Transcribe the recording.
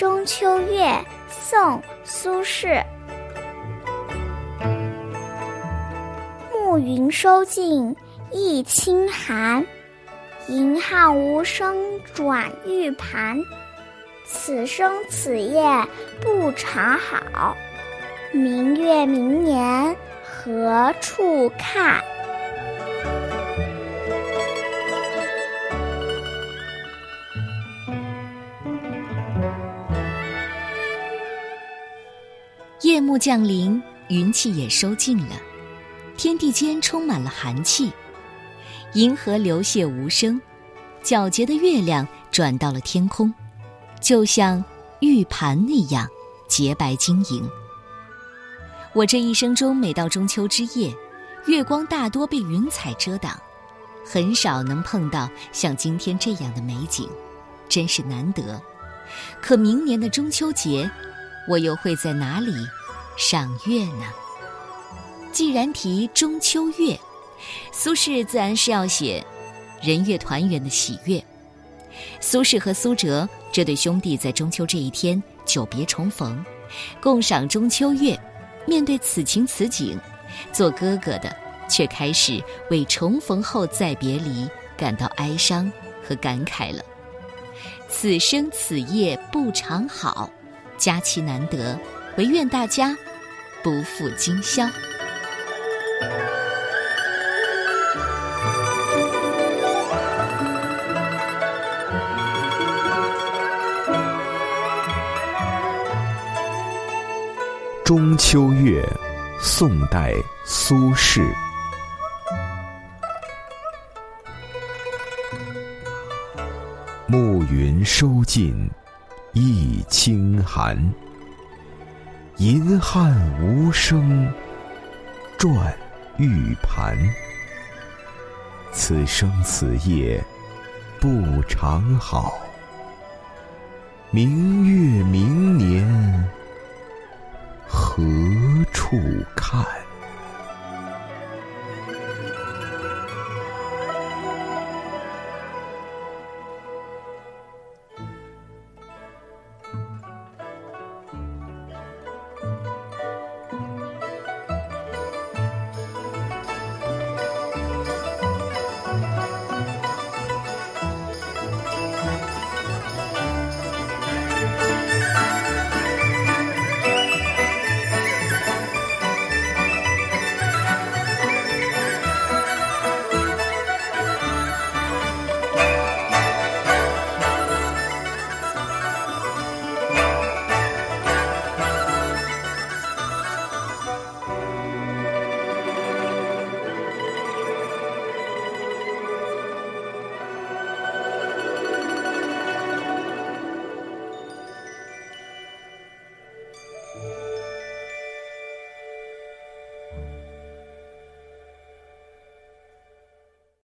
中秋月，宋·苏轼。暮云收尽一清寒，银汉无声转玉盘。此生此夜不长好，明月明年何处看？夜幕降临，云气也收尽了，天地间充满了寒气，银河流泻无声，皎洁的月亮转到了天空，就像玉盘那样洁白晶莹。我这一生中，每到中秋之夜，月光大多被云彩遮挡，很少能碰到像今天这样的美景，真是难得。可明年的中秋节。我又会在哪里赏月呢？既然提中秋月，苏轼自然是要写人月团圆的喜悦。苏轼和苏辙这对兄弟在中秋这一天久别重逢，共赏中秋月。面对此情此景，做哥哥的却开始为重逢后再别离感到哀伤和感慨了。此生此夜不长好。佳期难得，唯愿大家不负今宵。中秋月，宋代苏轼。暮云收尽。一清寒，银汉无声转玉盘。此生此夜不长好，明月明年何处看？